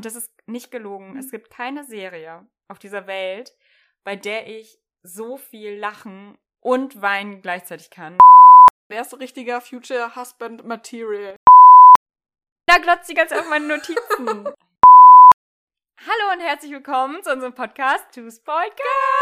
Und das ist nicht gelogen. Es gibt keine Serie auf dieser Welt, bei der ich so viel lachen und weinen gleichzeitig kann. Der erste richtiger Future Husband Material. Da glotzt die ganze Zeit auf meine Notizen. Hallo und herzlich willkommen zu unserem Podcast Two Spoiled Girls.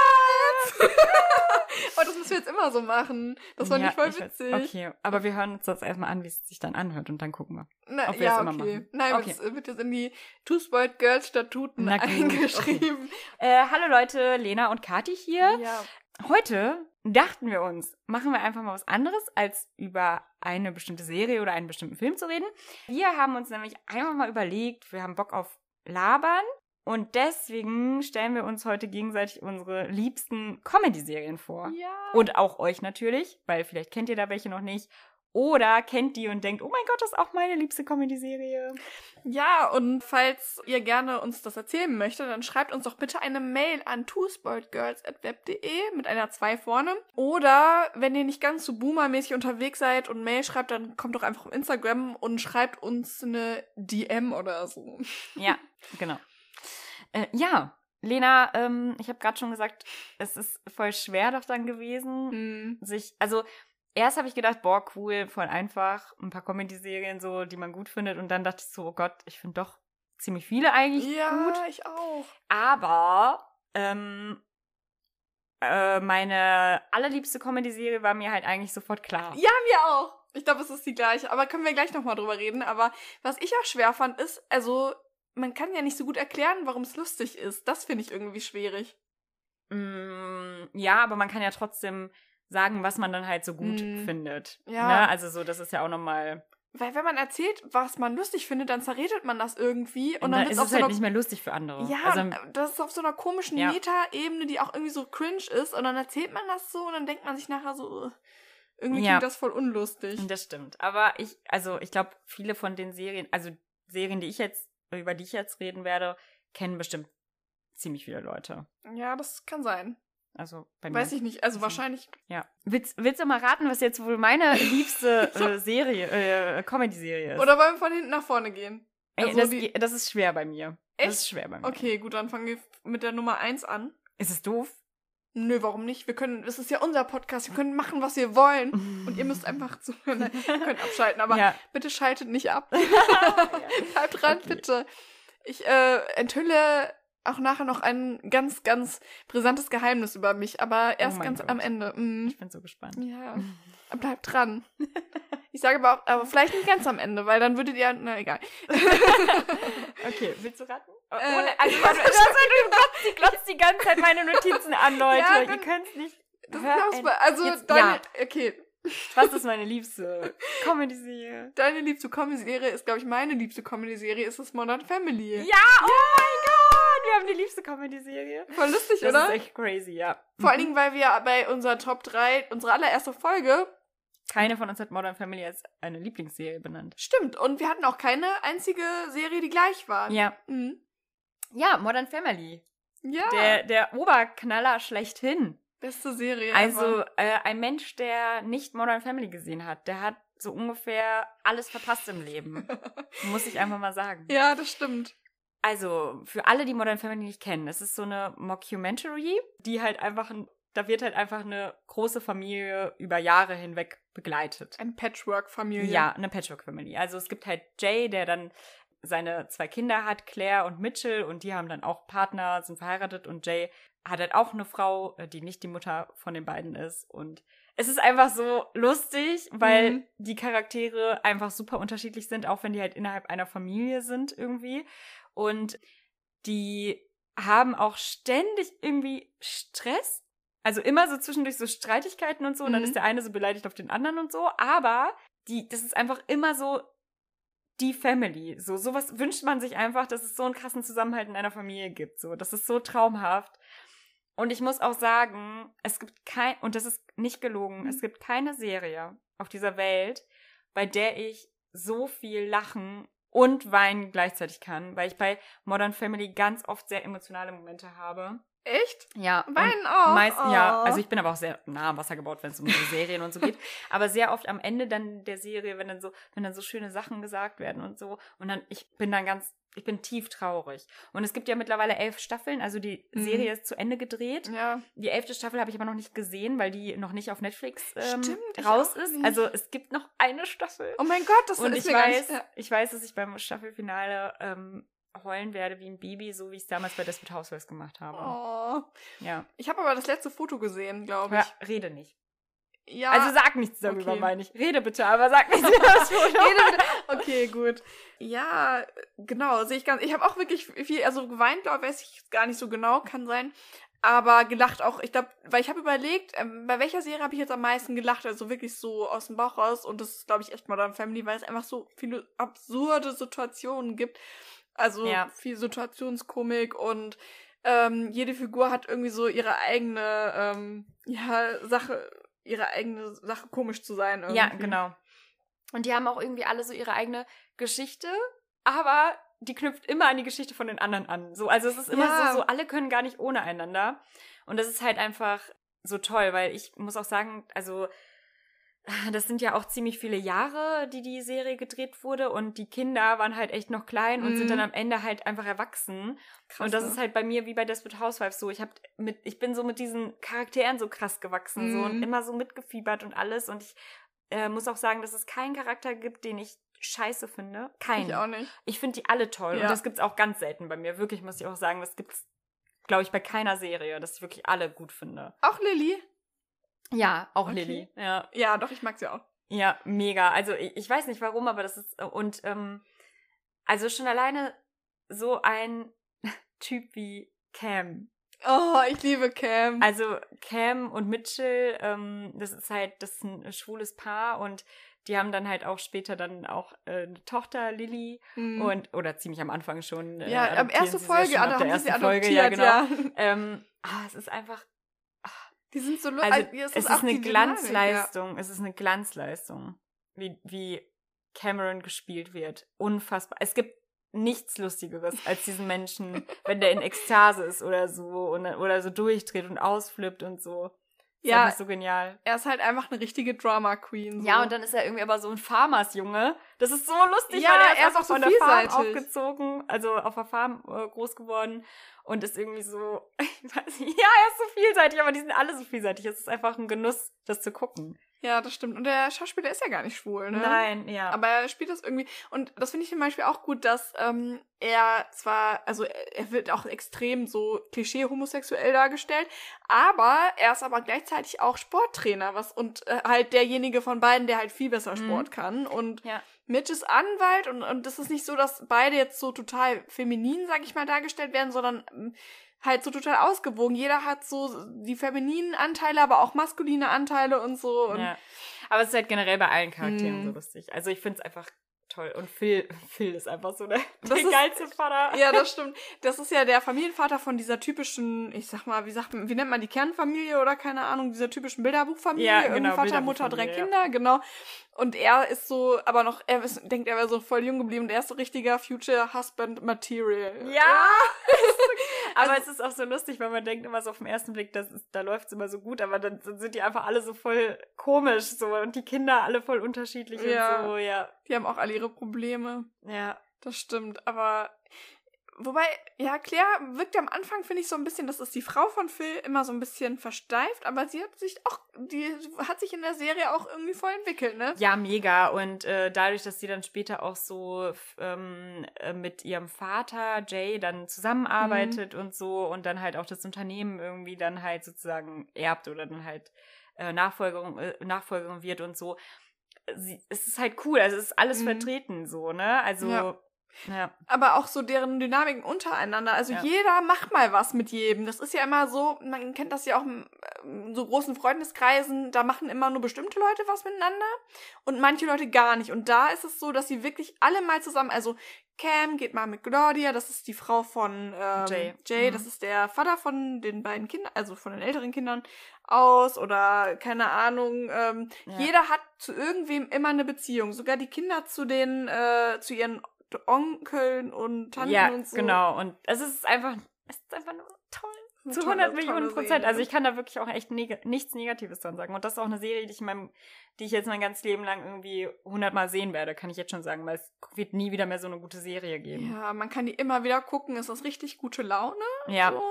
oh, das müssen wir jetzt immer so machen. Das fand Ja, ich voll ich weiß. witzig. Okay, aber wir hören uns das erstmal an, wie es sich dann anhört und dann gucken wir. Na, Ob wir ja, es immer okay. machen. Nein, Okay. es wird jetzt in die Two Spoiled Girls Statuten Na eingeschrieben. Äh, hallo Leute, Lena und Kati hier. Ja. Heute dachten wir uns, machen wir einfach mal was anderes, als über eine bestimmte Serie oder einen bestimmten Film zu reden. Wir haben uns nämlich einfach mal überlegt, wir haben Bock auf Labern und deswegen stellen wir uns heute gegenseitig unsere liebsten Comedy-Serien vor. Ja. Und auch euch natürlich, weil vielleicht kennt ihr da welche noch nicht. Oder kennt die und denkt, oh mein Gott, das ist auch meine liebste Comedy-Serie. Ja, und falls ihr gerne uns das erzählen möchtet, dann schreibt uns doch bitte eine Mail an twospoiledgirls.web.de mit einer 2 vorne. Oder wenn ihr nicht ganz so boomermäßig unterwegs seid und Mail schreibt, dann kommt doch einfach auf Instagram und schreibt uns eine DM oder so. Ja, genau. Äh, ja, Lena, ähm, ich habe gerade schon gesagt, es ist voll schwer doch dann gewesen, Hm. sich, also erst habe ich gedacht, boah, cool, voll einfach, ein paar Comedy-Serien so, die man gut findet und dann dachte ich so, oh Gott, ich finde doch ziemlich viele eigentlich Ja, gut, ich auch. aber ähm, äh, meine allerliebste Comedy-Serie war mir halt eigentlich sofort klar. Ja, mir auch. Ich glaube, es ist die gleiche. Aber können wir gleich nochmal drüber reden. Aber was ich auch schwer fand, ist, also, man kann ja nicht so gut erklären, warum es lustig ist. Das finde ich irgendwie schwierig. Mm, ja, aber man kann ja trotzdem sagen, was man dann halt so gut Mm. findet. Ja. Ne? Also so, das ist ja auch nochmal. Weil wenn man erzählt, was man lustig findet, dann zerredet man das irgendwie. Und Und dann dann ist es so halt einer nicht mehr lustig für andere. Ja, also, und das ist auf so einer komischen Ja. Meta-Ebene, die auch irgendwie so cringe ist. Und dann erzählt man das so und dann denkt man sich nachher so, "Ugh, irgendwie Ja. klingt das voll unlustig. das stimmt. Aber ich, also ich glaube, viele von den Serien, also Serien, die ich jetzt, über die ich jetzt reden werde, kennen bestimmt ziemlich viele Leute. Ja, das kann sein. Also bei mir. Weiß ich nicht. Also wahrscheinlich. Ja. Willst, willst du mal raten, was jetzt wohl meine liebste äh, Serie, äh, Comedy-Serie ist? Oder wollen wir von hinten nach vorne gehen? Ey, also das, die- das ist schwer bei mir. Echt? Das ist schwer bei mir. Okay, gut, dann fangen wir mit der Nummer 1 an. Ist es doof? Nö, warum nicht? Wir können, das ist ja unser Podcast, wir können machen, was wir wollen. Und ihr müsst einfach zuhören. Nein, ihr könnt abschalten, aber ja. bitte schaltet nicht ab. Bleibt dran, Okay. bitte. Ich äh, enthülle auch nachher noch ein ganz, ganz brisantes Geheimnis über mich, aber erst Oh ganz Gott. am Ende. Mm. Ich bin so gespannt. Ja, bleibt dran. Ich sage aber auch, aber vielleicht nicht ganz am Ende, weil dann würdet ihr, na egal. Okay, willst du raten? Äh, Ohne, also, das, du glotzt, die glotzt die ganze Zeit meine Notizen an, Leute. Ja, Ihr dann- könnt's nicht. Das ist auch, also Jetzt- deine, ja. okay, Was ist meine liebste Comedy-Serie? deine liebste Comedy-Serie ist, glaube ich, meine liebste Comedy-Serie, ist es Modern Family. Ja, oh mein Gott! Wir haben die liebste Comedy-Serie. Voll lustig, Das oder? ist echt crazy, ja. Vor allen Dingen, weil wir bei unserer Top 3, unsere allererste Folge, Keine von uns hat Modern Family als eine Lieblingsserie benannt. stimmt, und wir hatten auch keine einzige Serie, die gleich war. Ja. Mhm. Ja, Modern Family. Ja, Der, der Oberknaller schlechthin. beste Serie. Also äh, ein Mensch, der nicht Modern Family gesehen hat, der hat so ungefähr alles verpasst im Leben. Muss ich einfach mal sagen. Ja, das stimmt. Also, für alle, die Modern Family nicht kennen, es ist so eine Mockumentary, die halt einfach, ein, da wird halt einfach eine große Familie über Jahre hinweg begleitet. Ein Patchwork-Familie. Ja, eine Patchwork-Family. Also es gibt halt Jay, der dann seine zwei Kinder hat, Claire und Mitchell, und die haben dann auch Partner, sind verheiratet und Jay hat halt auch eine Frau, äh, die nicht die Mutter von den beiden ist. Und es ist einfach so lustig, weil Mhm. die Charaktere einfach super unterschiedlich sind, auch wenn die halt innerhalb einer Familie sind irgendwie. Und die haben auch ständig irgendwie Stress. Also immer so zwischendurch so Streitigkeiten und so. Und dann Mhm. ist der eine so beleidigt auf den anderen und so. Aber die, das ist einfach immer so die Family. So, sowas wünscht man sich einfach, dass es so einen krassen Zusammenhalt in einer Familie gibt. So, das ist so traumhaft. Und ich muss auch sagen, es gibt kein, und das ist nicht gelogen, Mhm. es gibt keine Serie auf dieser Welt, bei der ich so viel lachen und weinen gleichzeitig kann, weil ich bei Modern Family ganz oft sehr emotionale Momente habe. Echt? Ja. Weinen auch? Meist, ja, Oh. also ich bin aber auch sehr nah am Wasser gebaut, wenn es um so Serien und so geht. Aber sehr oft am Ende dann der Serie, wenn dann so, wenn dann so schöne Sachen gesagt werden und so. Und dann, ich bin dann ganz, ich bin tief traurig. Und es gibt ja mittlerweile elf Staffeln, also die Mhm. Serie ist zu Ende gedreht. Ja. Die elfte Staffel habe ich aber noch nicht gesehen, weil die noch nicht auf Netflix ähm, Stimmt, raus ist. nicht. Also es gibt noch eine Staffel. Oh mein Gott, das und ist ich mir weiß, nicht... Ja. ich weiß, dass ich beim Staffelfinale ähm, heulen werde wie ein Baby, so wie ich es damals bei Desperate Housewives gemacht habe. Oh. Ja. Ich habe aber das letzte Foto gesehen, glaube ja. ich. Rede nicht. Ja. Also sag nichts darüber, okay. meine ich. Rede bitte, aber sag nichts über das Foto. Rede bitte. Okay, gut. Ja, genau, sehe ich ganz. Ich habe auch wirklich viel, also geweint, glaube weiß ich gar nicht so genau, kann sein. Aber gelacht auch, ich glaube, weil ich habe überlegt, ähm, bei welcher Serie habe ich jetzt am meisten gelacht, also wirklich so aus dem Bauch raus. Und das ist, glaube ich, echt Modern Family, weil es einfach so viele absurde Situationen gibt. Also Ja. viel Situationskomik und ähm, jede Figur hat irgendwie so ihre eigene ähm, ja, Sache, ihre eigene Sache komisch zu sein. Irgendwie. Ja, genau. Und die haben auch irgendwie alle so ihre eigene Geschichte, aber die knüpft immer an die Geschichte von den anderen an. So, also es ist immer Ja. so, so, alle können gar nicht ohne einander. Und das ist halt einfach so toll, weil ich muss auch sagen, also das sind ja auch ziemlich viele Jahre, die die Serie gedreht wurde und die Kinder waren halt echt noch klein und sind Mhm. dann am Ende halt einfach erwachsen. Krass, und das ne? ist halt bei mir wie bei Desperate Housewives so. Ich hab mit, ich bin so mit diesen Charakteren so krass gewachsen so und Mhm. immer so mitgefiebert und alles. Und ich äh, muss auch sagen, dass es keinen Charakter gibt, den ich scheiße finde. Keinen. Ich auch nicht. Ich finde die alle toll. Ja. Und das gibt's auch ganz selten bei mir. Wirklich muss ich auch sagen, das gibt's, glaube ich, bei keiner Serie, dass ich wirklich alle gut finde. Auch Lilly? Ja, auch Okay. Lilly. Ja. Ja, doch, ich mag sie auch. Ja, mega. Also ich, ich weiß nicht warum, aber das ist und ähm, also schon alleine so ein Typ wie Cam. Oh, ich liebe Cam. Also Cam und Mitchell, ähm, das ist halt das ist ein schwules Paar und die haben dann halt auch später dann auch äh, eine Tochter Lilly Hm. und oder ziemlich am Anfang schon. Äh, ja, am adoptieren erste sie sie Folge, ja ab der ersten adoptiert, Folge, ja genau. ja. Ähm, ah, es ist einfach Die sind so lu- also, äh, es ist auch eine Glanzleistung. Es ist eine Glanzleistung, wie, wie Cameron gespielt wird. Unfassbar. Es gibt nichts Lustigeres als diesen Menschen, wenn der in Ekstase ist oder so und, oder so durchdreht und ausflippt und so. Ist Ja. einfach so genial. Ja. Er ist halt einfach eine richtige Drama Queen. So. Ja, und dann ist er irgendwie aber so ein Farmersjunge. Das ist so lustig, Ja, weil er ist er ist einfach auch so von der Farm vielseitig. aufgezogen, also auf der Farm äh, groß geworden und ist irgendwie so, ich weiß nicht, ja, er ist so vielseitig, aber die sind alle so vielseitig. Es ist einfach ein Genuss, das zu gucken. Ja, das stimmt. Und der Schauspieler ist ja gar nicht schwul, ne? Nein, ja. Aber er spielt das irgendwie. Und das finde ich zum Beispiel auch gut, dass ähm, er zwar, also er wird auch extrem so klischee-homosexuell dargestellt, aber er ist aber gleichzeitig auch Sporttrainer, was und äh, halt derjenige von beiden, der halt viel besser Mhm. Sport kann. Und ja. Mitch ist Anwalt und, und das ist nicht so, dass beide jetzt so total feminin, sag ich mal, dargestellt werden, sondern ähm, halt so total ausgewogen. Jeder hat so die femininen Anteile, aber auch maskuline Anteile und so. Und ja. Aber es ist halt generell bei allen Charakteren Mhm. so lustig. Also ich finde es einfach toll. Und Phil, Phil ist einfach so der, der ist- geilste Vater. Ja, das stimmt. Das ist ja der Familienvater von dieser typischen, ich sag mal, wie sagt man, wie nennt man die Kernfamilie oder keine Ahnung, dieser typischen Bilderbuchfamilie. Ja, genau, Vater, Mutter, drei Kinder, genau. Und er ist so, aber noch, er ist, denkt, er wäre so voll jung geblieben und er ist so richtiger Future Husband Material. Ja! aber es ist auch so lustig, weil man denkt immer so auf den ersten Blick, das ist, da läuft es immer so gut, aber dann sind die einfach alle so voll komisch so und die Kinder alle voll unterschiedlich Ja. und so, ja. Die haben auch alle ihre Probleme. Ja. Das stimmt, aber wobei, ja, Claire wirkt am Anfang, finde ich, so ein bisschen, das ist die Frau von Phil, immer so ein bisschen versteift, aber sie hat sich auch, die hat sich in der Serie auch irgendwie voll entwickelt, ne? Ja, mega. Und äh, dadurch, dass sie dann später auch so ähm, äh, mit ihrem Vater Jay dann zusammenarbeitet und so und dann halt auch das Unternehmen irgendwie dann halt sozusagen erbt oder dann halt äh, Nachfolgerin, äh, Nachfolgerin wird und so. Sie, es ist halt cool, also es ist alles Mhm. vertreten so, ne? Also, Ja. Ja. aber auch so deren Dynamiken untereinander. Also Ja. jeder macht mal was mit jedem. Das ist ja immer so, man kennt das ja auch in ähm, so großen Freundeskreisen, da machen immer nur bestimmte Leute was miteinander und manche Leute gar nicht. Und da ist es so, dass sie wirklich alle mal zusammen, also Cam geht mal mit Claudia, das ist die Frau von ähm, Jay. Jay Mhm. das ist der Vater von den beiden Kindern, also von den älteren Kindern aus oder keine Ahnung. Ähm, Ja. Jeder hat zu irgendwem immer eine Beziehung. Sogar die Kinder zu den, äh, zu ihren Onkeln und Tanten ja, und so. genau. Und es ist einfach, es ist einfach nur toll. Eine Zu tolle, 100 Millionen tolle Prozent. Serie. Also ich kann da wirklich auch echt neg nichts Negatives dran sagen. Und das ist auch eine Serie, die ich in meinem, die ich jetzt mein ganzes Leben lang irgendwie 100 Mal sehen werde, kann ich jetzt schon sagen, weil es wird nie wieder mehr so eine gute Serie geben. Ja, man kann die immer wieder gucken. Es ist richtig gute Laune. Ja. So.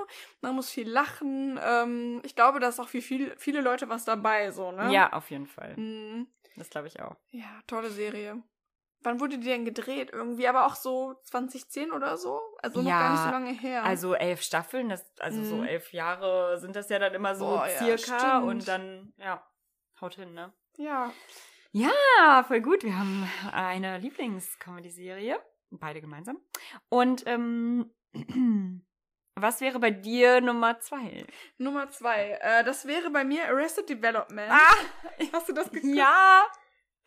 Man muss viel lachen. Ähm, ich glaube, da ist auch für viel, viele Leute was dabei, so, ne? Ja, auf jeden Fall. Mhm. Das glaube ich auch. Ja, tolle Serie. Wann wurde die denn gedreht? Irgendwie, aber auch so 2010 oder so? Also noch Ja, gar nicht so lange her. Also elf Staffeln, das, also so Mhm. elf Jahre sind das ja dann immer so Boah, ja, circa stimmt. und dann, ja, haut hin, ne? ja. Ja, voll gut. Wir haben eine Lieblings-Comedy-Serie, beide gemeinsam. Und ähm, was wäre bei dir Nummer zwei? Nummer zwei. Äh, das wäre bei mir Arrested Development. Ah, Hast du das geguckt? ja.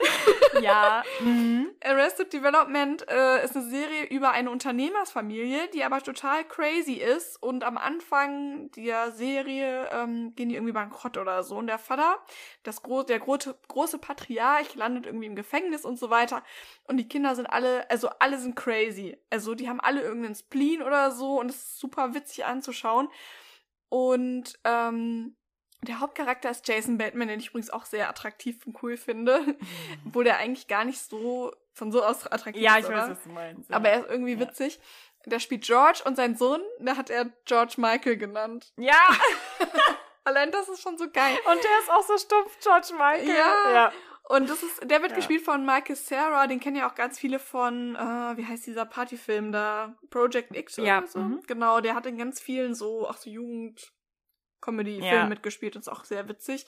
ja. Mhm. Arrested Development äh, ist eine Serie über eine Unternehmersfamilie, die aber total crazy ist. Und am Anfang der Serie ähm, gehen die irgendwie bankrott oder so. Und der Vater, das gro der große, große Patriarch, landet irgendwie im Gefängnis und so weiter. Und die Kinder sind alle, also alle sind crazy. Also die haben alle irgendeinen Spleen oder so. Und es ist super witzig anzuschauen. Und ähm, der Hauptcharakter ist Jason Bateman, den ich übrigens auch sehr attraktiv und cool finde. Obwohl der eigentlich gar nicht so von so aus attraktiv Ja, ist. ich oder? weiß, was du meinst. ja. Aber er ist irgendwie Ja. witzig. Der spielt George und sein Sohn, der hat er George Michael genannt. ja, Allein das ist schon so geil. und der ist auch so stumpf, George Michael. Ja. ja. Und das ist, der wird Ja. gespielt von Michael Sarah, den kennen ja auch ganz viele von, äh, wie heißt dieser Partyfilm da? Project X oder Ja, so. mhm. Genau, der hat in ganz vielen so, auch so Jugend-Comedy-Filmen Ja. mitgespielt und ist auch sehr witzig.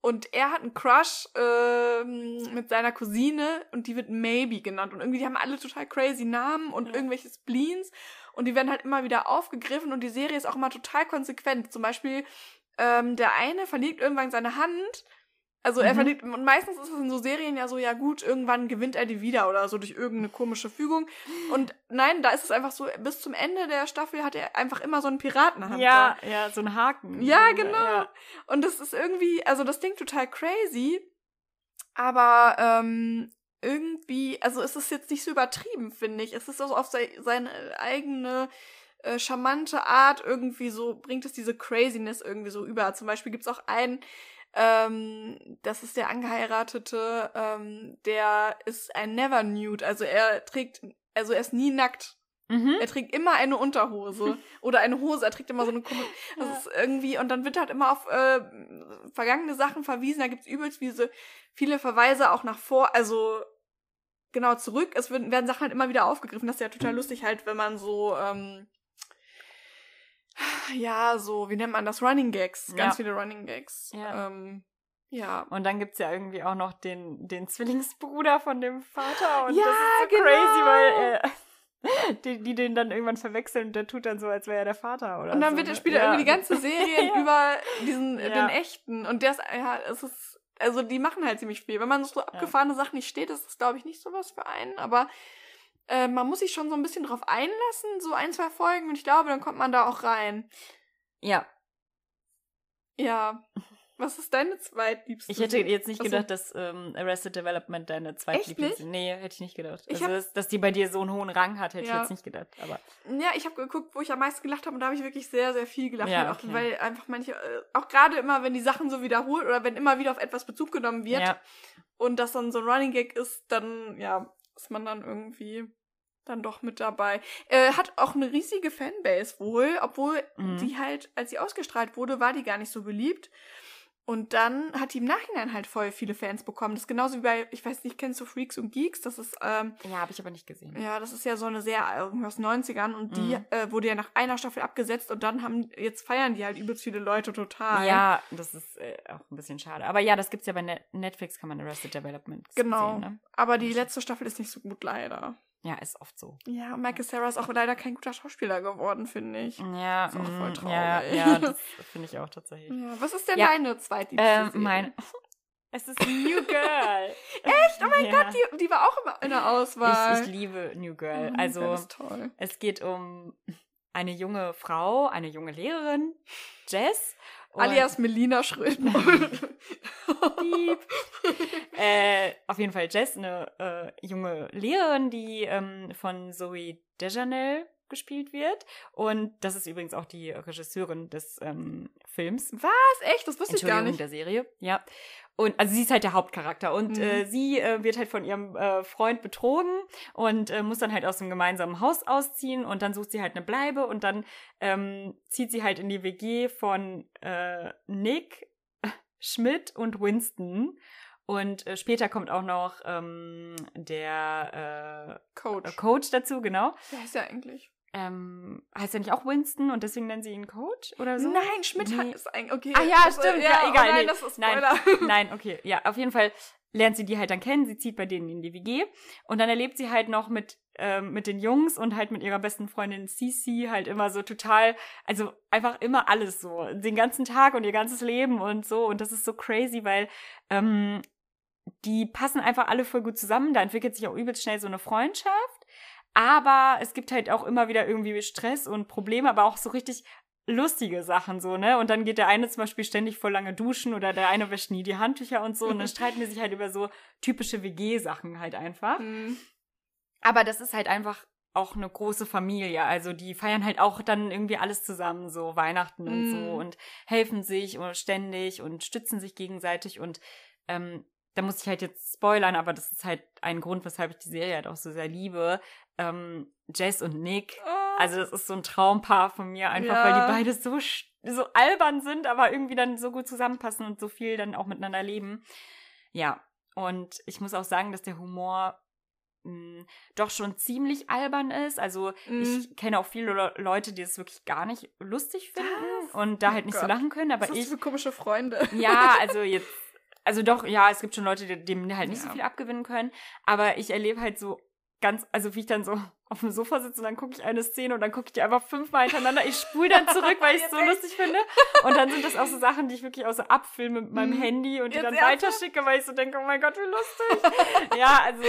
Und er hat einen Crush ähm, mit seiner Cousine und die wird Maybe genannt. Und irgendwie, die haben alle total crazy Namen und Ja. irgendwelche Spleens. Und die werden halt immer wieder aufgegriffen und die Serie ist auch immer total konsequent. Zum Beispiel, ähm, der eine verliert irgendwann seine Hand. Also er Mhm. verliert, und meistens ist es in so Serien ja so, ja gut, irgendwann gewinnt er die wieder oder so durch irgendeine komische Fügung. Und nein, da ist es einfach so, bis zum Ende der Staffel hat er einfach immer so einen Piratenhand. Ja, ja, so ein Haken. Ja, genau. Ja. Und das ist irgendwie, also das klingt total crazy, aber ähm, irgendwie, also es ist jetzt nicht so übertrieben, finde ich. Es ist auch auf sei, seine eigene äh, charmante Art irgendwie so, bringt es diese Craziness irgendwie so über. Zum Beispiel gibt's auch einen, ähm, das ist der Angeheiratete, ähm, der ist ein Never Nude, also er trägt, also er ist nie nackt. Mhm. Er trägt immer eine Unterhose oder eine Hose. Er trägt immer so eine komische. Das Ja. ist irgendwie und dann wird halt immer auf äh, vergangene Sachen verwiesen. Da gibt's übelst diese viele Verweise auch nach vor, also genau zurück. Es werden, Sachen halt immer wieder aufgegriffen. Das ist ja total lustig halt, wenn man so ähm, ja so wie nennt man das Running Gags, ganz Ja. viele Running Gags. Ja. Ähm, ja. Und dann gibt's ja irgendwie auch noch den, den Zwillingsbruder von dem Vater. Und Ja, das ist so genau. crazy, weil äh, die, die den dann irgendwann verwechseln und der tut dann so, als wäre er der Vater oder Und dann so. wird, ne? spielt er irgendwie die ganze Serie Ja. über diesen, Ja. den echten. Und der ist, ja, es ist, also die machen halt ziemlich viel. Wenn man so abgefahrene Sachen nicht steht, ist das, glaube ich, nicht so was für einen. Aber äh, man muss sich schon so ein bisschen drauf einlassen, so ein, zwei Folgen. Und ich glaube, dann kommt man da auch rein. Ja, Ja. Was ist deine zweitliebste? ich hätte jetzt nicht Ach so. gedacht, dass ähm, Arrested Development deine zweitlieblings... nicht? Nee, hätte ich nicht gedacht. Ich Also, hab- dass, die bei dir so einen hohen Rang hat, hätte Ja. ich jetzt nicht gedacht. Aber Ja, ich habe geguckt, wo ich am meisten gelacht habe und da habe ich wirklich sehr, sehr viel gelacht. Ja, Auch, okay. Weil einfach manche, äh, auch gerade immer, wenn die Sachen so wiederholt oder wenn immer wieder auf etwas Bezug genommen wird ja, und das dann so ein Running Gag ist, dann, ja, ist man dann irgendwie dann doch mit dabei. Äh, hat auch eine riesige Fanbase wohl, obwohl Mhm. die halt, als sie ausgestrahlt wurde, war die gar nicht so beliebt. Und dann hat die im Nachhinein halt voll viele Fans bekommen. Das ist genauso wie bei, ich weiß nicht, kennst du Freaks und Geeks? Das ist, ähm, ja habe ich aber nicht gesehen. ja, das ist ja so eine sehr den 90ern und die Mhm. äh, wurde ja nach einer Staffel abgesetzt und dann haben, jetzt feiern die halt übelst viele Leute total. Ja, das ist äh, auch ein bisschen schade. Aber ja, das gibt's ja bei Net Netflix, kann man Arrested Development Genau. sehen. Ne? Aber die letzte Staffel ist nicht so gut, leider. Ja, ist oft so. Ja, Michael Sarah ist auch leider kein guter Schauspieler geworden, finde ich. Ja, Ist auch voll mm, traurig. ja, ja, das finde ich auch tatsächlich. Ja, was ist denn Ja. deine zweitliebste Ähm, mein. Es ist New Girl. Echt? Oh mein ja. Gott, die, die war auch immer in der Auswahl. Ich, ich liebe New Girl. Oh, Also, es geht um eine junge Frau, eine junge Lehrerin, Jess. Und- Alias Melina Schröden. Piep. äh, auf jeden Fall Jess, eine äh, junge Lehrerin, die ähm, von Zoe Dejanel gespielt wird. Und das ist übrigens auch die Regisseurin des ähm, Films. Was? Echt? Das wusste ich gar Entschuldigung, nicht. der Serie, ja. Und also sie ist halt der Hauptcharakter und Mhm. äh, sie äh, wird halt von ihrem äh, Freund betrogen und äh, muss dann halt aus dem gemeinsamen Haus ausziehen und dann sucht sie halt eine Bleibe und dann ähm, zieht sie halt in die WG von äh, Nick, Schmidt und Winston. Und äh, später kommt auch noch ähm, der äh, Coach. Coach dazu, genau. Wer ist ja eigentlich? Ähm, heißt er nicht auch Winston und deswegen nennen sie ihn Coach oder so? Nein, Schmidt Nee. ist eigentlich. Okay. Ah ja, stimmt, Ja, ja, oh egal, nein, nee. das ist Nein. Nein, okay. Ja, auf jeden Fall lernt sie die halt dann kennen. Sie zieht bei denen in die WG. Und dann erlebt sie halt noch mit, ähm, mit den Jungs und halt mit ihrer besten Freundin Cici halt immer so total, also einfach immer alles so. Den ganzen Tag und ihr ganzes Leben und so. Und das ist so crazy, weil ähm, die passen einfach alle voll gut zusammen. Da entwickelt sich auch übelst schnell so eine Freundschaft. Aber es gibt halt auch immer wieder irgendwie Stress und Probleme, aber auch so richtig lustige Sachen so, ne? Und dann geht der eine zum Beispiel ständig voll lange duschen oder der eine wäscht nie die Handtücher und so. Und dann streiten die sich halt über so typische WG-Sachen halt einfach. Hm. Aber das ist halt einfach auch eine große Familie. Also die feiern halt auch dann irgendwie alles zusammen, so Weihnachten und Mm. so und helfen sich und ständig und stützen sich gegenseitig und ähm, da muss ich halt jetzt spoilern, aber das ist halt ein Grund, weshalb ich die Serie halt auch so sehr liebe. Ähm, Jess und Nick, Oh. also das ist so ein Traumpaar von mir, einfach Ja. weil die beide so, so albern sind, aber irgendwie dann so gut zusammenpassen und so viel dann auch miteinander leben. Ja, und ich muss auch sagen, dass der Humor mh, doch schon ziemlich albern ist. Also Mhm. ich kenne auch viele Le Leute, die es wirklich gar nicht lustig finden Was? und da Oh halt nicht so Gott. lachen können, aber Was ich für komische Freunde? ja, also jetzt, also doch, ja, es gibt schon Leute, die dem halt nicht so Ja. viel abgewinnen können, aber ich erlebe halt so ganz, also wie ich dann so auf dem Sofa sitze und dann gucke ich eine Szene und dann gucke ich die einfach fünfmal hintereinander. Ich spule dann zurück, weil ich es so echt? lustig finde. Und dann sind das auch so Sachen, die ich wirklich auch so abfilme mit meinem Mhm. Handy und die Jetzt dann weiterschicke, weil ich so denke, oh mein Gott, wie lustig. ja, also,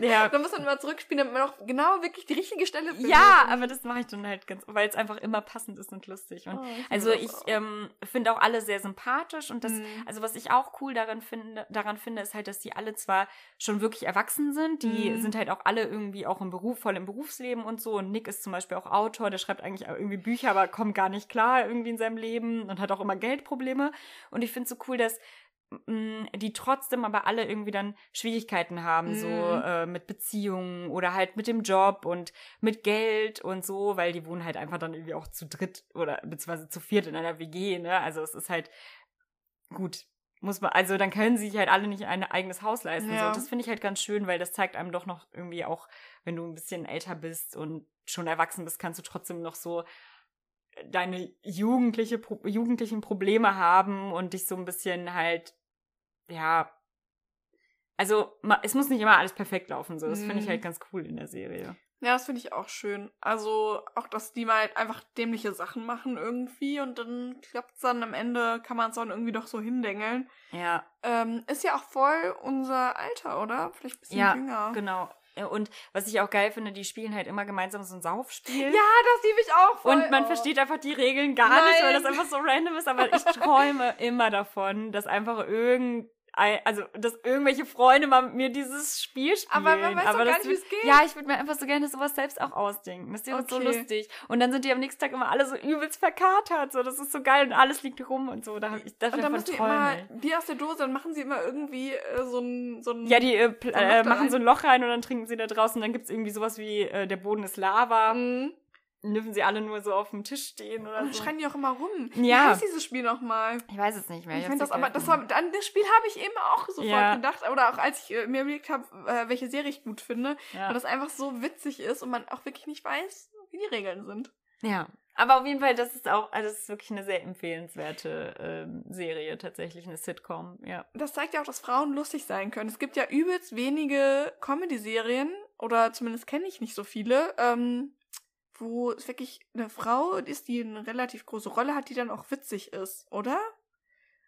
ja. Da muss man mal zurückspielen, damit man auch genau wirklich die richtige Stelle findet. Ja, aber das mache ich dann halt ganz, weil es einfach immer passend ist und lustig. Und Oh, ich also ich ähm, finde auch alle sehr sympathisch und das, Mhm. also was ich auch cool daran finde, daran finde, ist halt, dass die alle zwar schon wirklich erwachsen sind, die Mhm. sind halt auch alle irgendwie auch im Beruf, voll im Berufsleben und so. Und Nick ist zum Beispiel auch Autor, der schreibt eigentlich irgendwie Bücher, aber kommt gar nicht klar irgendwie in seinem Leben und hat auch immer Geldprobleme. Und ich finde es so cool, dass mh, die trotzdem aber alle irgendwie dann Schwierigkeiten haben, so Mhm. äh, mit Beziehungen oder halt mit dem Job und mit Geld und so, weil die wohnen halt einfach dann irgendwie auch zu dritt oder beziehungsweise zu viert in einer WG, ne? Also es ist halt gut. Muss man, also dann können sie sich halt alle nicht ein eigenes Haus leisten. Ja. So. Das finde ich halt ganz schön, weil das zeigt einem doch noch irgendwie auch, wenn du ein bisschen älter bist und schon erwachsen bist, kannst du trotzdem noch so deine jugendliche, Pro jugendlichen Probleme haben und dich so ein bisschen halt, ja, also es muss nicht immer alles perfekt laufen, so. Das finde ich Mhm. halt ganz cool in der Serie. Ja, das finde ich auch schön. Also auch, dass die mal einfach dämliche Sachen machen irgendwie und dann klappt es dann am Ende, kann man es dann irgendwie doch so hindengeln. Ja, Ähm, ist ja auch voll unser Alter, oder? Vielleicht ein bisschen Ja, jünger. genau. Und was ich auch geil finde, die spielen halt immer gemeinsam so ein Saufspiel. Ja, das liebe ich auch voll. Und man Oh. versteht einfach die Regeln gar nicht, weil das Nein. einfach so random ist. Aber ich träume immer davon, dass einfach irgend, also dass irgendwelche Freunde mal mit mir dieses Spiel spielen. Aber man weiß doch gar nicht, wie es geht. Ja, ich würde mir einfach so gerne sowas selbst auch ausdenken. Das so Okay. lustig. Und dann sind die am nächsten Tag immer alle so übelst verkatert. So, das ist so geil und alles liegt rum und so. Da hab ich, das Und dann müssen die immer Bier aus der Dose, dann machen sie immer irgendwie äh, so ein, so ein. Ja, die äh, So äh, machen so ein Loch rein und dann trinken sie da draußen. Dann gibt's irgendwie sowas wie, äh, der Boden ist Lava. Mhm. Dürfen sie alle nur so auf dem Tisch stehen oder Und dann so. schreien die auch immer rum. Ja. Wie heißt dieses Spiel nochmal? Ich weiß es nicht mehr. Ich Ich finde das aber, das war, an das Spiel habe ich eben auch sofort Ja. gedacht. Oder auch als ich äh, mir überlegt habe, äh, welche Serie ich gut finde, ja. weil das einfach so witzig ist und man auch wirklich nicht weiß, wie die Regeln sind. ja. Aber auf jeden Fall, das ist auch, also das ist wirklich eine sehr empfehlenswerte ähm, Serie, tatsächlich eine Sitcom, ja. Das zeigt ja auch, dass Frauen lustig sein können. Es gibt ja übelst wenige Comedy-Serien, oder zumindest kenne ich nicht so viele, ähm, wo es wirklich eine Frau ist, die eine relativ große Rolle hat, die dann auch witzig ist, oder?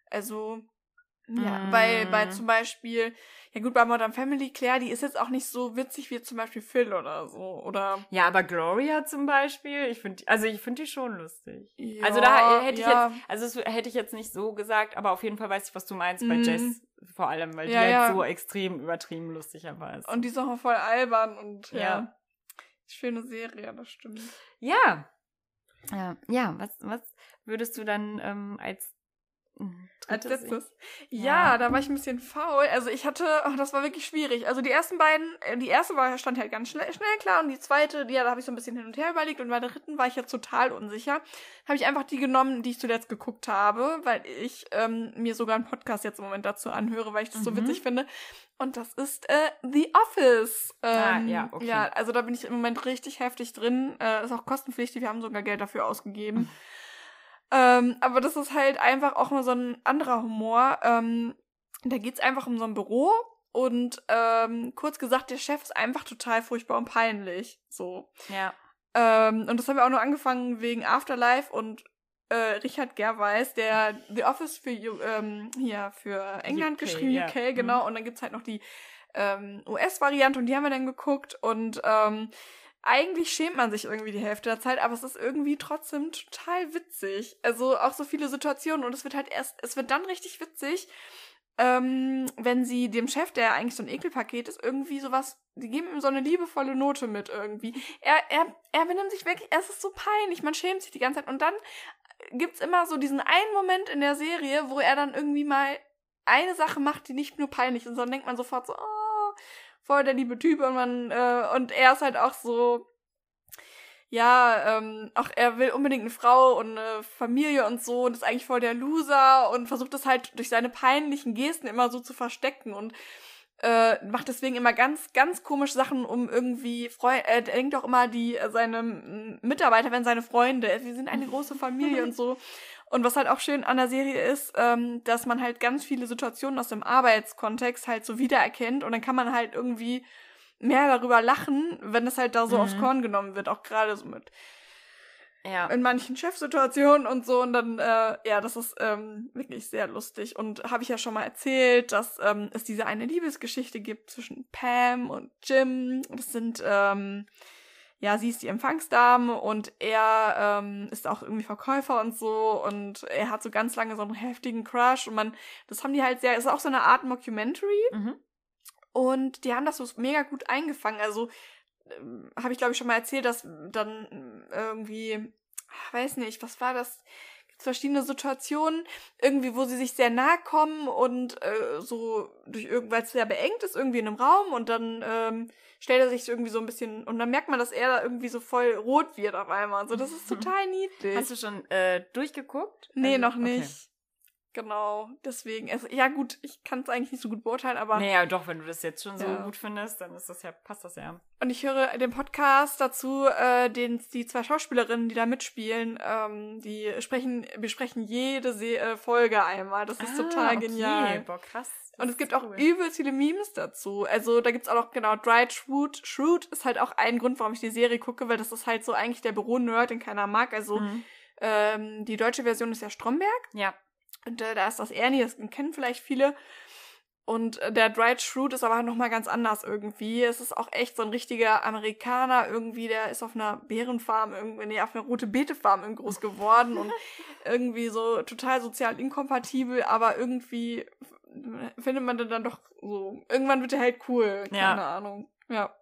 Also, ja, Mm. weil bei zum Beispiel, ja gut, bei Modern Family, Claire, die ist jetzt auch nicht so witzig wie zum Beispiel Phil oder so, oder? Ja, aber Gloria zum Beispiel, ich finde, also ich finde die schon lustig. Ja, also da hätte ich ja. jetzt, also das hätte ich jetzt nicht so gesagt, aber auf jeden Fall weiß ich, was du meinst bei Mhm. Jess vor allem, weil Ja, die halt so extrem übertrieben lustig ist. Und die ist auch voll albern und ja. Schöne Serie, das stimmt. Ja. Ja, ja was, was würdest du dann ähm, als als letztes. Ja, ja, da war ich ein bisschen faul. Also ich hatte, oh, das war wirklich schwierig. Also die ersten beiden, äh, die erste war stand halt ganz schnell, schnell klar und die zweite, ja, da habe ich so ein bisschen hin und her überlegt und bei der dritten war ich jetzt total unsicher. Habe ich einfach die genommen, die ich zuletzt geguckt habe, weil ich ähm, mir sogar einen Podcast jetzt im Moment dazu anhöre, weil ich das mhm. so witzig finde. Und das ist äh, The Office. Ah, ähm, ah, ja, okay. Ja, also da bin ich im Moment richtig heftig drin. Äh, ist auch kostenpflichtig, wir haben sogar Geld dafür ausgegeben. Mhm. Ähm, aber das ist halt einfach auch mal so ein anderer Humor. Ähm, da geht's einfach um so ein Büro und ähm, kurz gesagt, der Chef ist einfach total furchtbar und peinlich. So. Ja. Ähm, und das haben wir auch nur angefangen wegen Afterlife und äh, Richard Gerweis, der The Office für ähm, hier für England UK, geschrieben. UK, genau. Mhm. Und dann gibt's halt noch die ähm, US-Variante und die haben wir dann geguckt und ähm, eigentlich schämt man sich irgendwie die Hälfte der Zeit, aber es ist irgendwie trotzdem total witzig. Also auch so viele Situationen und es wird halt erst, es wird dann richtig witzig, ähm, wenn sie dem Chef, der eigentlich so ein Ekelpaket ist, irgendwie sowas, die geben ihm so eine liebevolle Note mit irgendwie. Er, er, er benimmt sich wirklich, es ist so peinlich, man schämt sich die ganze Zeit und dann gibt's immer so diesen einen Moment in der Serie, wo er dann irgendwie mal eine Sache macht, die nicht nur peinlich ist, sondern denkt man sofort so, oh, voll der liebe Typ und man, äh, und er ist halt auch so, ja, ähm, auch er will unbedingt eine Frau und eine Familie und so und ist eigentlich voll der Loser und versucht das halt durch seine peinlichen Gesten immer so zu verstecken und äh, macht deswegen immer ganz, ganz komische Sachen, um irgendwie Freunde, äh, er denkt auch immer, die, äh, seine Mitarbeiter werden seine Freunde, wir sind eine große Familie und so. Und was halt auch schön an der Serie ist, ähm, dass man halt ganz viele Situationen aus dem Arbeitskontext halt so wiedererkennt und dann kann man halt irgendwie mehr darüber lachen, wenn es halt da so mhm. aufs Korn genommen wird, auch gerade so mit ja. in manchen Chefsituationen und so. Und dann, äh, ja, das ist ähm, wirklich sehr lustig. Und habe ich ja schon mal erzählt, dass ähm, es diese eine Liebesgeschichte gibt zwischen Pam und Jim. Das sind ähm, ja, sie ist die Empfangsdame und er ähm, ist auch irgendwie Verkäufer und so und er hat so ganz lange so einen heftigen Crush und man, das haben die halt sehr, ist auch so eine Art Mockumentary mhm. und die haben das so mega gut eingefangen. Also ähm, habe ich glaube ich schon mal erzählt, dass dann irgendwie, weiß nicht, was war das? Verschiedene Situationen, irgendwie, wo sie sich sehr nahe kommen und äh, so durch irgendwas sehr beengt ist, irgendwie in einem Raum und dann ähm, stellt er sich irgendwie so ein bisschen und dann merkt man, dass er da irgendwie so voll rot wird auf einmal. So, das ist total niedlich. Hast du schon äh, durchgeguckt? Nee, also, noch nicht. Okay. Genau, deswegen. Also, ja, gut, ich kann es eigentlich nicht so gut beurteilen, aber. Naja, doch, wenn du das jetzt schon so ja. gut findest, dann ist das ja, passt das ja. Und ich höre den Podcast dazu, äh, den die zwei Schauspielerinnen, die da mitspielen, ähm, die sprechen, besprechen jede Se äh, Folge einmal. Das ist ah, total okay. genial. Boah, krass. Und es gibt auch cool. übel viele Memes dazu. Also da gibt's auch noch, genau, Dried Shrewd. Shrewd ist halt auch ein Grund, warum ich die Serie gucke, weil das ist halt so eigentlich der Büro-Nerd, den keiner mag. Also mhm. ähm, die deutsche Version ist ja Stromberg. Ja. Und äh, da ist das Ernie, das kennen vielleicht viele. Und äh, der Dried Shroot ist aber nochmal ganz anders irgendwie. Es ist auch echt so ein richtiger Amerikaner irgendwie, der ist auf einer Bärenfarm, irgendwie, nee, auf einer rote Beete-Farm groß geworden und irgendwie so total sozial inkompatibel, aber irgendwie findet man den dann doch so. Irgendwann wird er halt cool. Keine ja. Ahnung. Ja.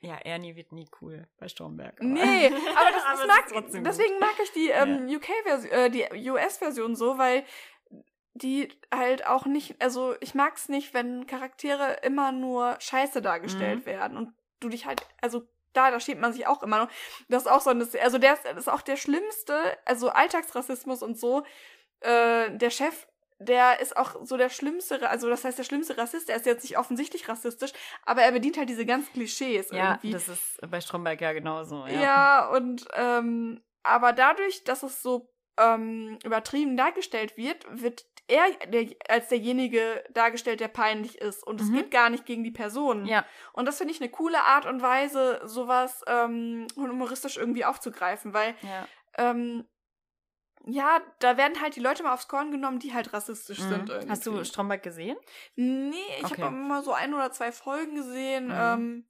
Ja, Ernie wird nie cool bei Stromberg. Aber. Nee, aber das, das mag, deswegen mag ich die ähm, ja. UK-Version, äh, die US-Version so, weil die halt auch nicht, also ich mag's nicht, wenn Charaktere immer nur scheiße dargestellt mhm. werden und du dich halt, also da, da steht man sich auch immer noch. Das ist auch so, also der ist, das ist auch der schlimmste, also Alltagsrassismus und so. Äh, der Chef der ist auch so der schlimmste, also das heißt der schlimmste Rassist, der ist jetzt nicht offensichtlich rassistisch, aber er bedient halt diese ganz Klischees ja, irgendwie. das ist bei Stromberg ja genauso. Ja, ja und ähm, aber dadurch, dass es so ähm, übertrieben dargestellt wird, wird er der, als derjenige dargestellt, der peinlich ist. Und es mhm. geht gar nicht gegen die Person. Ja. Und das finde ich eine coole Art und Weise, sowas ähm, humoristisch irgendwie aufzugreifen, weil ja. ähm, ja, da werden halt die Leute mal aufs Korn genommen, die halt rassistisch mhm. sind. Irgendwie. Hast du Stromberg gesehen? Nee, ich okay. habe immer so ein oder zwei Folgen gesehen. Mhm. Ähm,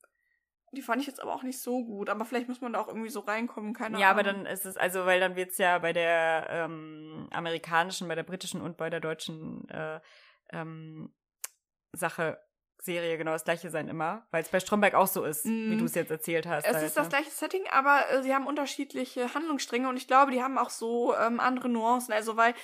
die fand ich jetzt aber auch nicht so gut. Aber vielleicht muss man da auch irgendwie so reinkommen, keine ja, Ahnung. Ja, aber dann ist es, also, weil dann wird's ja bei der ähm, amerikanischen, bei der britischen und bei der deutschen äh, ähm, Sache Serie genau das gleiche sein immer, weil es bei Stromberg auch so ist, Mm. wie du es jetzt erzählt hast. Es halt, ist das ne? gleiche Setting, aber äh, sie haben unterschiedliche Handlungsstränge und ich glaube, die haben auch so ähm, andere Nuancen. Also, weil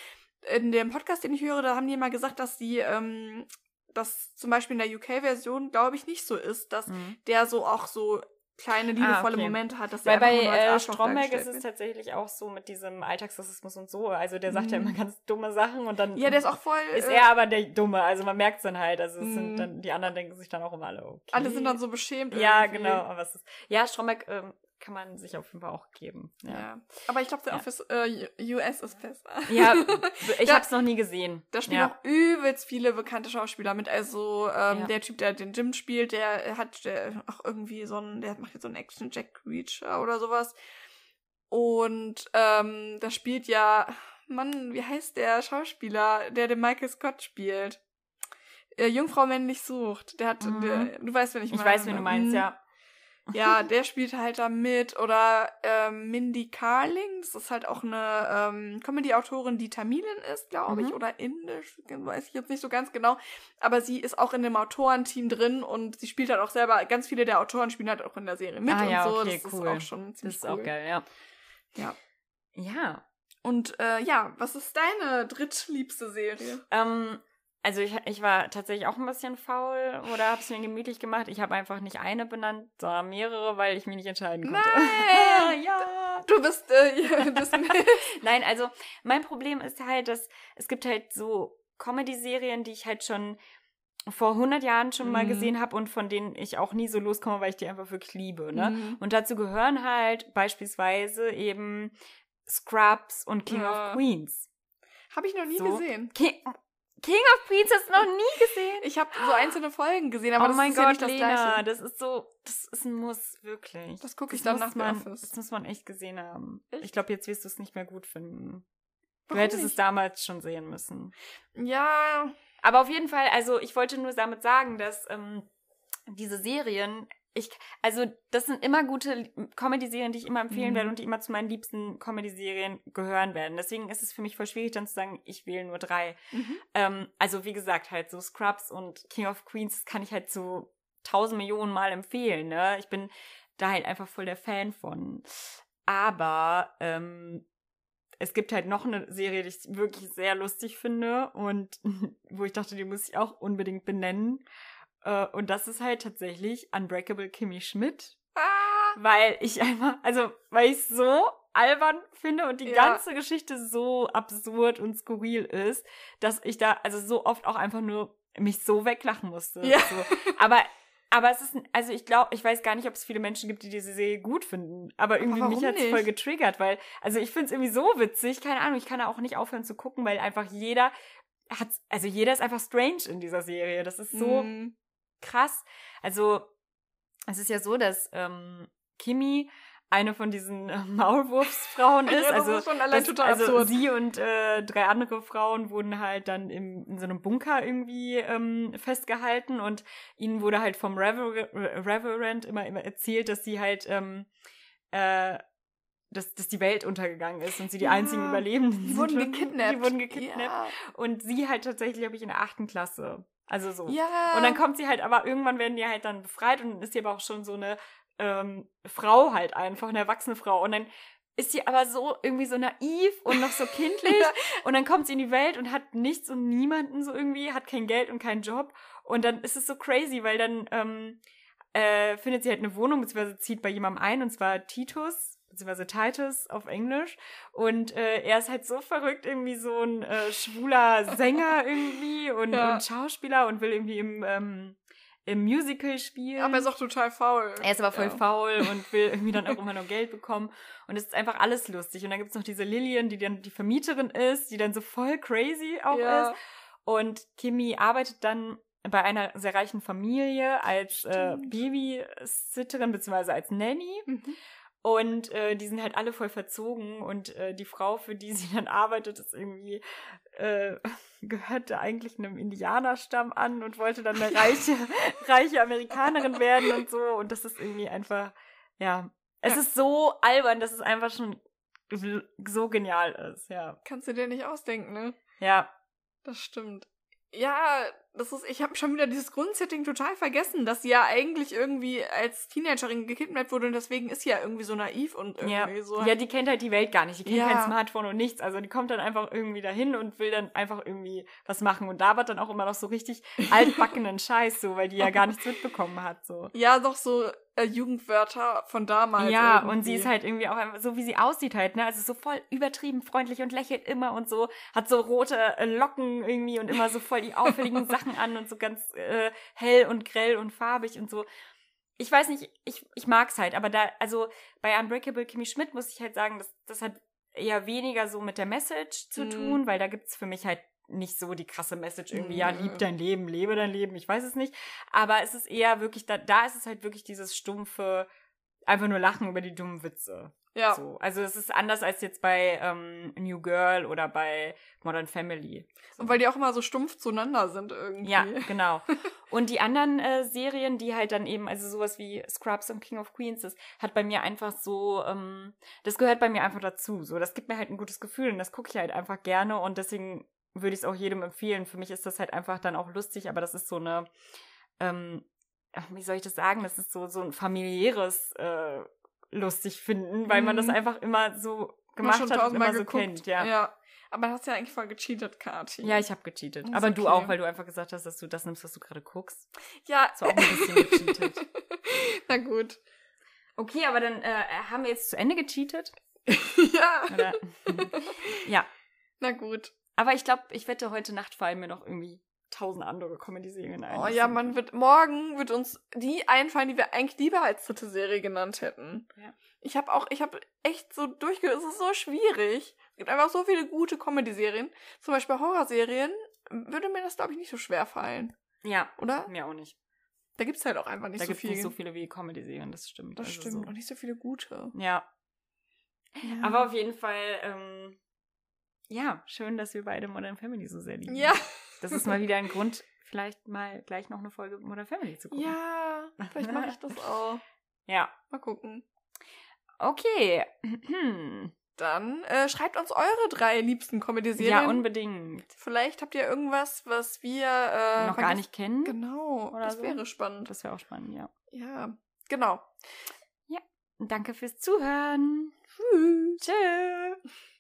in dem Podcast, den ich höre, da haben die immer gesagt, dass die, ähm, dass zum Beispiel in der UK-Version, glaube ich, nicht so ist, dass Mhm. der so auch so kleine, liebevolle okay. Momente hat, dass Weil bei äh, Stromberg ist es wird. tatsächlich auch so mit diesem Alltagsrassismus und so. Also der sagt ja Mhm. immer ganz dumme Sachen und dann Ja, der ist auch voll. ist äh, er aber der Dumme. Also man merkt es dann halt. Also es sind Mhm. dann, die anderen denken sich dann auch immer alle, okay. alle sind dann so beschämt. Ja, irgendwie. genau. Ja, Stromberg ähm, kann man sich auf jeden Fall auch geben. Ja. Ja, Aber ich glaube, der Ja. Office äh, US ist besser. ja ich Da- hab's noch nie gesehen. Da spielen ja. auch übelst viele bekannte Schauspieler mit. Also ähm, der Typ, der den Jim spielt, der hat der auch irgendwie so ein, der macht jetzt so einen Action Jack Reacher oder sowas. Und ähm, da spielt ja, Mann, wie heißt der Schauspieler, der den Michael Scott spielt? Äh, Jungfrau männlich sucht. Der hat, Mhm. der, du weißt, wen ich Ich meine. weiß, wen du meinst, Mhm. ja. Ja, der spielt halt da mit. Oder ähm, Mindy Carling, das ist halt auch eine ähm, Comedy-Autorin, die Tamilin ist, glaube ich, Mhm. oder indisch, weiß ich jetzt nicht so ganz genau. Aber sie ist auch in dem Autorenteam drin und sie spielt halt auch selber, ganz viele der Autoren spielen halt auch in der Serie mit Ah, und ja, so. okay, das cool. ist auch schon Das ziemlich ist cool. auch geil, ja. Ja. Ja. Und äh, ja, was ist deine drittliebste Serie? Ähm, also ich, ich war tatsächlich auch ein bisschen faul oder habe es mir gemütlich gemacht. Ich habe einfach nicht eine benannt, sondern mehrere, weil ich mich nicht entscheiden konnte. Nein! ja. Du bist äh, das Nein, also mein Problem ist halt, dass es gibt halt so Comedy-Serien, die ich halt schon vor 100 Jahren schon mal Mhm. gesehen habe und von denen ich auch nie so loskomme, weil ich die einfach wirklich liebe. Ne? Mhm. Und dazu gehören halt beispielsweise eben Scrubs und King Ja. of Queens. Habe ich noch nie So. gesehen. King, King of du noch nie gesehen? Ich habe so einzelne Folgen gesehen, aber oh das mein ist Gott, ja nicht das Lena, Gleiche. das ist so, das ist ein Muss, wirklich. Das gucke ich Das dann nach man, Office. Das muss man echt gesehen haben. Echt? Ich glaube, jetzt wirst du es nicht mehr gut finden. Du Warum hättest es nicht? damals schon sehen müssen. Ja, Aber auf jeden Fall, also ich wollte nur damit sagen, dass ähm, diese Serien, ich, also das sind immer gute Comedy-Serien, die ich immer empfehlen Mhm. werde und die immer zu meinen liebsten Comedy-Serien gehören werden. Deswegen ist es für mich voll schwierig, dann zu sagen, ich wähle nur drei. Mhm. Ähm, also wie gesagt, halt so Scrubs und King of Queens das kann ich halt so tausend Millionen Mal empfehlen. Ne? Ich bin da halt einfach voll der Fan von. Aber ähm, es gibt halt noch eine Serie, die ich wirklich sehr lustig finde und wo ich dachte, die muss ich auch unbedingt benennen. Äh, und das ist halt tatsächlich Unbreakable Kimmy Schmidt, Ah, weil ich einfach, also weil ich so albern finde und die Ja. ganze Geschichte so absurd und skurril ist, dass ich da also so oft auch einfach nur mich so weglachen musste. Ja. So. Aber aber es ist, also ich glaube, ich weiß gar nicht, ob es viele Menschen gibt, die diese Serie gut finden. Aber irgendwie warum mich hat es nicht? voll getriggert, weil, also ich finde es irgendwie so witzig, keine Ahnung, ich kann da auch nicht aufhören zu gucken, weil einfach jeder hat, also jeder ist einfach strange in dieser Serie. Das ist so mm, krass. Also, es ist ja so, dass ähm, Kimi eine von diesen äh, Maulwurfsfrauen ist. Ja, das also, ist schon allein das, total also absurd. sie und äh, drei andere Frauen wurden halt dann im, in so einem Bunker irgendwie ähm, festgehalten und ihnen wurde halt vom Rever Reverend immer, immer erzählt, dass sie halt ähm, äh, dass, dass die Welt untergegangen ist und sie die Ja, einzigen Überlebenden die sind. wurden gekidnappt. Die wurden gekidnappt. Ja. Und sie halt tatsächlich, glaube ich, in der achten Klasse. Also so. ja. Und dann kommt sie halt, aber irgendwann werden die halt dann befreit und dann ist sie aber auch schon so eine ähm, Frau halt einfach, eine erwachsene Frau. Und dann ist sie aber so irgendwie so naiv und noch so kindlich. Und dann kommt sie in die Welt und hat nichts und niemanden so irgendwie, hat kein Geld und keinen Job. Und dann ist es so crazy, weil dann ähm, äh, findet sie halt eine Wohnung, beziehungsweise zieht bei jemandem ein, und zwar Titus, beziehungsweise Titus auf Englisch. Und äh, er ist halt so verrückt, irgendwie so ein äh, schwuler Sänger irgendwie und, Ja. und Schauspieler und will irgendwie im, ähm, im Musical spielen. aber er ist auch total faul. Er ist aber voll ja. faul und will irgendwie dann auch immer nur Geld bekommen. Und es ist einfach alles lustig. Und dann gibt's noch diese Lillian, die dann die Vermieterin ist, die dann so voll crazy auch Ja. ist. Und Kimi arbeitet dann bei einer sehr reichen Familie als äh. Babysitterin beziehungsweise als Nanny. Mhm. Und äh, die sind halt alle voll verzogen und äh, die Frau, für die sie dann arbeitet, ist irgendwie äh, gehörte eigentlich einem Indianerstamm an und wollte dann eine reiche, reiche Amerikanerin werden und so. Und das ist irgendwie einfach, ja, es Ja. ist so albern, dass es einfach schon so genial ist, ja. Kannst du dir nicht ausdenken, ne? Ja, Das stimmt. Ja, das ist, ich habe schon wieder dieses Grundsetting total vergessen, dass sie ja eigentlich irgendwie als Teenagerin gekidnappt wurde und deswegen ist sie ja irgendwie so naiv und irgendwie Ja. so. ja, die kennt halt die Welt gar nicht. Die kennt Ja. kein Smartphone und nichts. Also die kommt dann einfach irgendwie dahin und will dann einfach irgendwie was machen. Und da wird dann auch immer noch so richtig altbackenen Scheiß, so, weil die ja gar nichts mitbekommen hat. So. Ja, doch so äh, Jugendwörter von damals. ja, irgendwie. und sie ist halt irgendwie auch einfach so, wie sie aussieht halt, ne? Also so voll übertrieben freundlich und lächelt immer und so, hat so rote äh, Locken irgendwie und immer so voll die auffälligen Sachen an und so ganz äh, hell und grell und farbig und so. Ich weiß nicht, ich, ich mag's halt, aber da, also bei Unbreakable Kimmy Schmidt muss ich halt sagen, das, das hat eher weniger so mit der Message zu Mhm. tun, weil da gibt's für mich halt nicht so die krasse Message irgendwie, ja, Mhm. lieb dein Leben, lebe dein Leben, ich weiß es nicht. Aber es ist eher wirklich, da, da ist es halt wirklich dieses stumpfe, einfach nur lachen über die dummen Witze. Ja. So. Also es ist anders als jetzt bei ähm, New Girl oder bei Modern Family. Und weil die auch immer so stumpf zueinander sind irgendwie. Ja, genau. Und die anderen äh, Serien, die halt dann eben, also sowas wie Scrubs und King of Queens, das hat bei mir einfach so, ähm, das gehört bei mir einfach dazu. So, das gibt mir halt ein gutes Gefühl und das gucke ich halt einfach gerne und deswegen würde ich es auch jedem empfehlen. Für mich ist das halt einfach dann auch lustig, aber das ist so eine, ähm, wie soll ich das sagen? Das ist so, so ein familiäres äh, lustig finden, weil man das Mhm. einfach immer so gemacht hat und immer so geguckt. kennt, ja. ja. Aber hast du ja eigentlich voll gecheatet, Kati. Ja, ich habe gecheatet. Ist Aber du okay. auch, weil du einfach gesagt hast, dass du das nimmst, was du gerade guckst. Ja. Das war auch ein bisschen gecheatet. Na gut. Okay, aber dann äh, haben wir jetzt zu Ende gecheatet. ja. Oder? ja. Na gut. Aber ich glaube, ich wette, heute Nacht fallen mir noch irgendwie tausend andere Comedy-Serien ein. Oh ja, man wird, morgen wird uns die einfallen, die wir eigentlich lieber als dritte Serie genannt hätten. Ja. Ich habe auch, ich habe echt so durchge... Es ist so schwierig. Es gibt einfach so viele gute Comedy-Serien. Zum Beispiel Horrorserien würde mir das, glaube ich, nicht so schwer fallen. Ja, Oder? mir auch nicht. Da gibt's halt auch einfach nicht da so gibt es viel. nicht so viele wie Comedy-Serien, das stimmt. das Also stimmt. So. Und nicht so viele gute. Ja, Ja. aber auf jeden Fall, ähm, ja, schön, dass wir beide Modern Family so sehr lieben. Ja. Das ist mal wieder ein Grund, vielleicht mal gleich noch eine Folge Modern Family zu gucken. Ja. Vielleicht mache ich das auch. Ja. Mal gucken. Okay. Dann äh, schreibt uns eure drei liebsten Comedy-Serien. Ja, unbedingt. Vielleicht habt ihr irgendwas, was wir äh, Noch gar nicht kennen. Genau, das so. wäre spannend. Das wäre auch spannend, ja. Ja, genau. Danke fürs Zuhören. Tschüss. Tschüss.